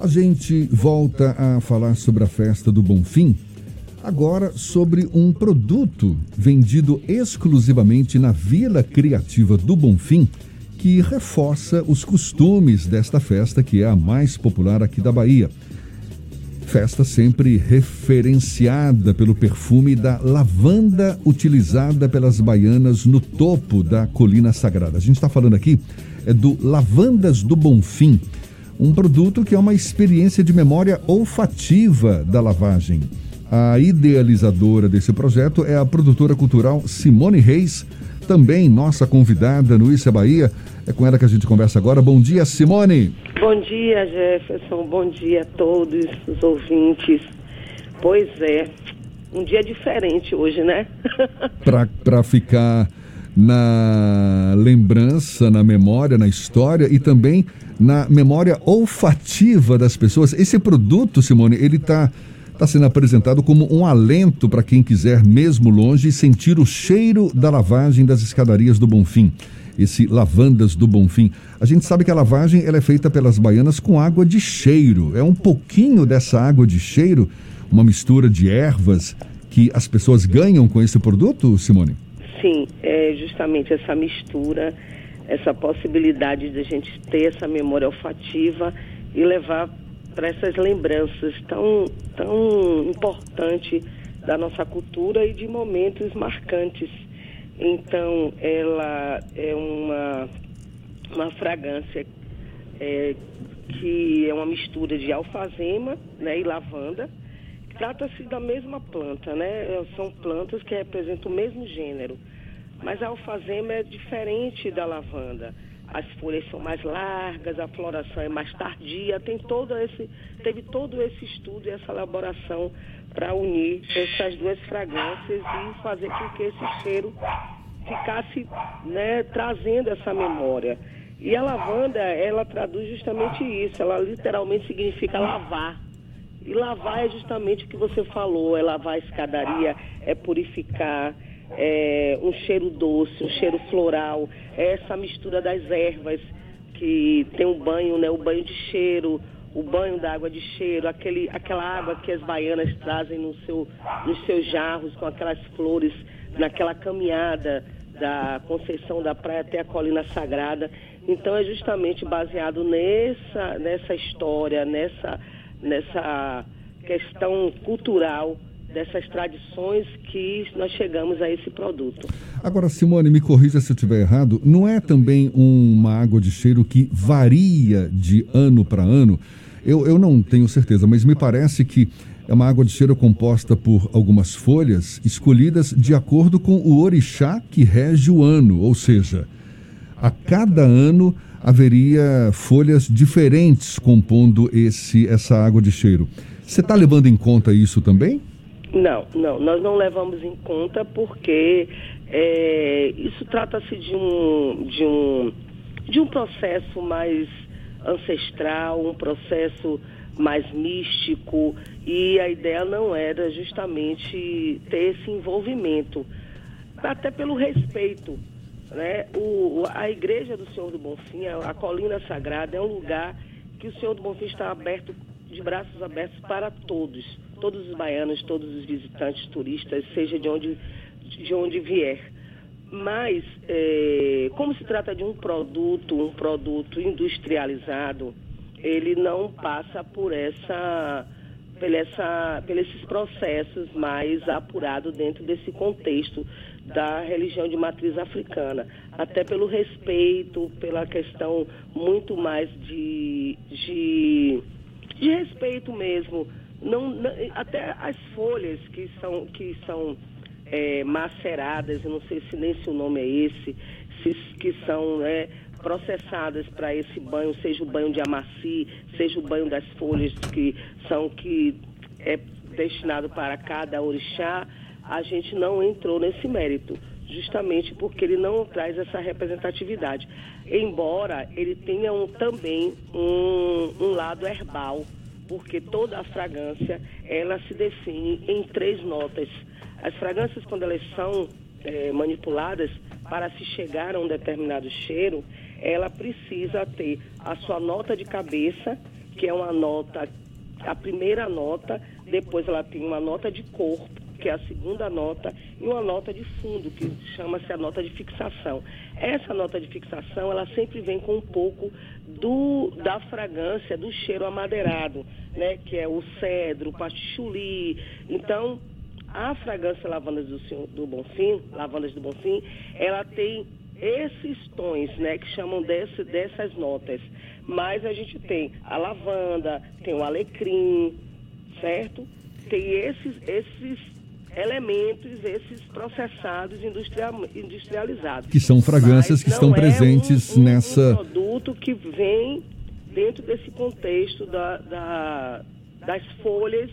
A gente volta a falar sobre a festa do Bonfim, agora sobre um produto vendido exclusivamente na Vila Criativa do Bonfim, que reforça os costumes desta festa, que é a mais popular aqui da Bahia. Festa sempre referenciada pelo perfume da lavanda utilizada pelas baianas no topo da colina sagrada. A gente está falando aqui é do Lavandas do Bonfim um produto que é uma experiência de memória olfativa da lavagem. A idealizadora desse projeto é a produtora cultural Simone Reis, também nossa convidada no Issa Bahia. É com ela que a gente conversa agora. Bom dia, Simone. Bom dia, Jefferson. Bom dia a todos os ouvintes. Pois é, um dia diferente hoje, né? Para ficar na lembrança, na memória, na história e também na memória olfativa das pessoas. Esse produto, Simone, ele está tá sendo apresentado como um alento para quem quiser, mesmo longe, sentir o cheiro da lavagem das escadarias do Bonfim. Esse Lavandas do Bonfim. A gente sabe que a lavagem ela é feita pelas baianas com água de cheiro. É um pouquinho dessa água de cheiro, uma mistura de ervas que as pessoas ganham com esse produto, Simone? Sim, é justamente essa mistura, essa possibilidade de a gente ter essa memória olfativa e levar para essas lembranças tão, tão importantes da nossa cultura e de momentos marcantes. Então, ela é uma, uma fragrância é, que é uma mistura de alfazema né, e lavanda Trata-se da mesma planta, né? São plantas que representam o mesmo gênero. Mas a alfazema é diferente da lavanda. As folhas são mais largas, a floração é mais tardia, tem todo esse, teve todo esse estudo e essa elaboração para unir essas duas fragrâncias e fazer com que esse cheiro ficasse né, trazendo essa memória. E a lavanda, ela traduz justamente isso, ela literalmente significa lavar. E lavar é justamente o que você falou, é lavar a escadaria, é purificar, é um cheiro doce, um cheiro floral, é essa mistura das ervas que tem um banho, né, o banho de cheiro, o banho da água de cheiro, aquele, aquela água que as baianas trazem no seu, nos seus jarros com aquelas flores, naquela caminhada da Conceição da Praia até a Colina Sagrada. Então é justamente baseado nessa, nessa história, nessa nessa questão cultural dessas tradições que nós chegamos a esse produto. Agora, Simone, me corrija se eu estiver errado, não é também uma água de cheiro que varia de ano para ano? Eu, eu não tenho certeza, mas me parece que é uma água de cheiro composta por algumas folhas escolhidas de acordo com o orixá que rege o ano, ou seja, a cada ano haveria folhas diferentes compondo esse essa água de cheiro. Você está levando em conta isso também? Não, não, nós não levamos em conta porque é, isso trata-se de um, de, um, de um processo mais ancestral, um processo mais místico. E a ideia não era justamente ter esse envolvimento, até pelo respeito né? O, a igreja do Senhor do Bonfim, a, a colina sagrada, é um lugar que o Senhor do Bonfim está aberto, de braços abertos para todos, todos os baianos, todos os visitantes, turistas, seja de onde, de onde vier. Mas, é, como se trata de um produto, um produto industrializado, ele não passa por essa, por, essa, por esses processos mais apurados dentro desse contexto da religião de matriz africana, até pelo respeito, pela questão muito mais de, de, de respeito mesmo. Não, não, até as folhas que são, que são é, maceradas, eu não sei se nem se o nome é esse, se, que são é, processadas para esse banho, seja o banho de amaci, seja o banho das folhas que são que é destinado para cada orixá, a gente não entrou nesse mérito, justamente porque ele não traz essa representatividade. Embora ele tenha um, também um, um lado herbal, porque toda a fragrância ela se define em três notas. As fragrâncias, quando elas são é, manipuladas para se chegar a um determinado cheiro, ela precisa ter a sua nota de cabeça, que é uma nota, a primeira nota, depois ela tem uma nota de corpo, que é a segunda nota, e uma nota de fundo, que chama-se a nota de fixação. Essa nota de fixação, ela sempre vem com um pouco do, da fragrância, do cheiro amadeirado, né? Que é o cedro, o pastichuli. Então, a fragrância lavandas do, do Bonfim, lavandas do Bonfim, ela tem esses tons, né, que chamam desse, dessas notas. Mas a gente tem a lavanda, tem o alecrim, certo? Tem esses, esses elementos, esses processados industrial, industrializados. Que são fragrâncias que estão presentes um, um, nessa. Um produto que vem dentro desse contexto da, da das folhas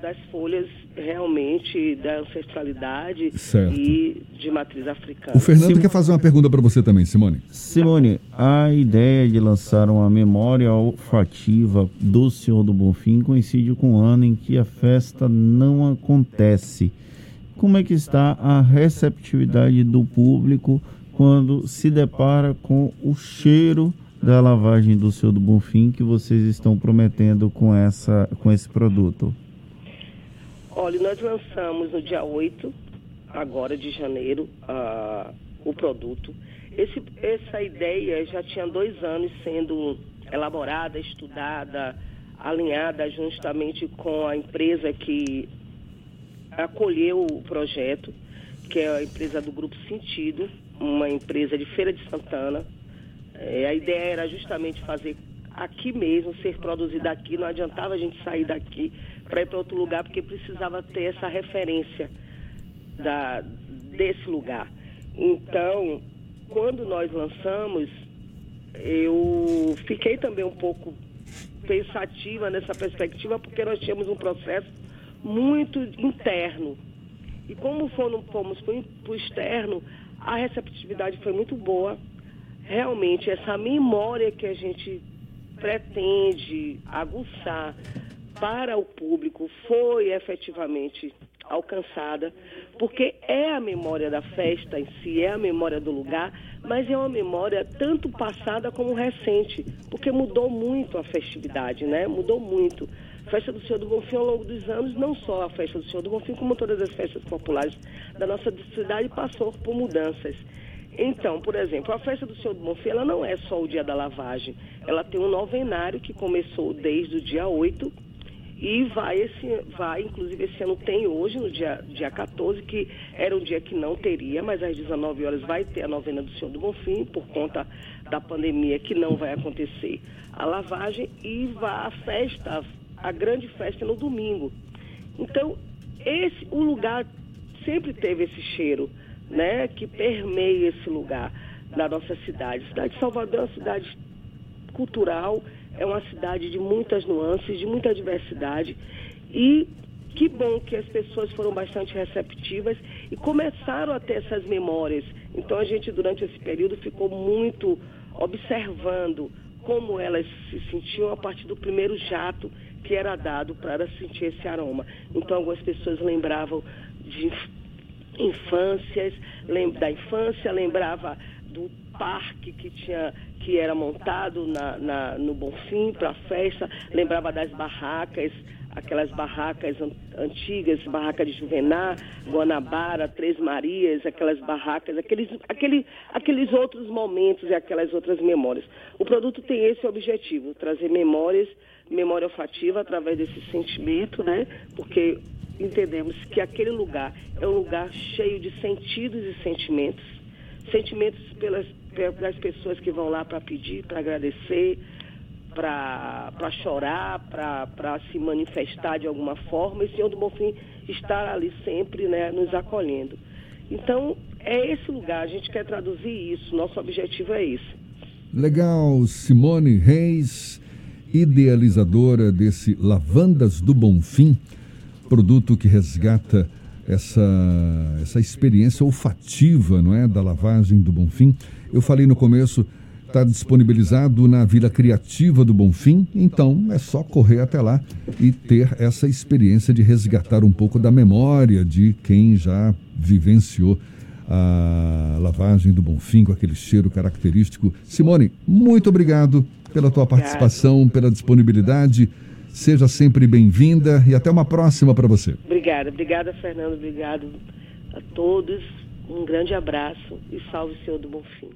das folhas realmente da ancestralidade certo. e de matriz africana. O Fernando Sim. quer fazer uma pergunta para você também, Simone. Simone, a ideia de lançar uma memória olfativa do Senhor do Bonfim coincide com o ano em que a festa não acontece. Como é que está a receptividade do público quando se depara com o cheiro da lavagem do Senhor do Bonfim que vocês estão prometendo com, essa, com esse produto? Olha, nós lançamos no dia 8, agora de janeiro, uh, o produto. Esse, essa ideia já tinha dois anos sendo elaborada, estudada, alinhada justamente com a empresa que acolheu o projeto, que é a empresa do Grupo Sentido, uma empresa de Feira de Santana. É, a ideia era justamente fazer aqui mesmo, ser produzida aqui, não adiantava a gente sair daqui para ir para outro lugar, porque precisava ter essa referência da, desse lugar. Então, quando nós lançamos, eu fiquei também um pouco pensativa nessa perspectiva, porque nós tínhamos um processo muito interno. E como fomos para o externo, a receptividade foi muito boa. Realmente, essa memória que a gente pretende aguçar para o público foi efetivamente alcançada, porque é a memória da festa em si, é a memória do lugar, mas é uma memória tanto passada como recente, porque mudou muito a festividade, né? Mudou muito. A festa do Senhor do Bonfim ao longo dos anos, não só a festa do Senhor do Bonfim, como todas as festas populares da nossa cidade passou por mudanças. Então, por exemplo, a festa do Senhor do Bonfim, ela não é só o dia da lavagem. Ela tem um novenário que começou desde o dia 8 e vai, esse, vai, inclusive esse ano tem hoje, no dia, dia 14, que era um dia que não teria, mas às 19 horas vai ter a novena do Senhor do Bonfim, por conta da pandemia que não vai acontecer a lavagem, e vai a festa, a grande festa no domingo. Então, esse, o lugar sempre teve esse cheiro, né, que permeia esse lugar da nossa cidade. A cidade de Salvador é uma cidade cultural, é uma cidade de muitas nuances, de muita diversidade e que bom que as pessoas foram bastante receptivas e começaram a ter essas memórias. Então a gente durante esse período ficou muito observando como elas se sentiam a partir do primeiro jato que era dado para sentir esse aroma. Então algumas pessoas lembravam de infâncias, da infância, lembrava do parque que tinha que era montado na, na no Bonfim para a festa, lembrava das barracas, aquelas barracas antigas, barraca de Juvená, Guanabara, Três Marias, aquelas barracas, aqueles, aquele, aqueles outros momentos e aquelas outras memórias. O produto tem esse objetivo, trazer memórias, memória olfativa através desse sentimento, né? Porque entendemos que aquele lugar é um lugar cheio de sentidos e sentimentos, sentimentos pelas das pessoas que vão lá para pedir, para agradecer, para chorar, para se manifestar de alguma forma, e o Senhor do Bonfim estar ali sempre né, nos acolhendo. Então, é esse lugar, a gente quer traduzir isso, nosso objetivo é esse. Legal, Simone Reis, idealizadora desse Lavandas do Bonfim, produto que resgata essa, essa experiência olfativa, não é, da lavagem do Bonfim. Eu falei no começo, está disponibilizado na Vila Criativa do Bonfim, então é só correr até lá e ter essa experiência de resgatar um pouco da memória de quem já vivenciou a lavagem do Bonfim com aquele cheiro característico. Simone, muito obrigado pela tua participação, pela disponibilidade. Seja sempre bem-vinda e até uma próxima para você. Obrigada, obrigada, Fernando. Obrigado a todos. Um grande abraço e salve o Senhor do Bom Fim.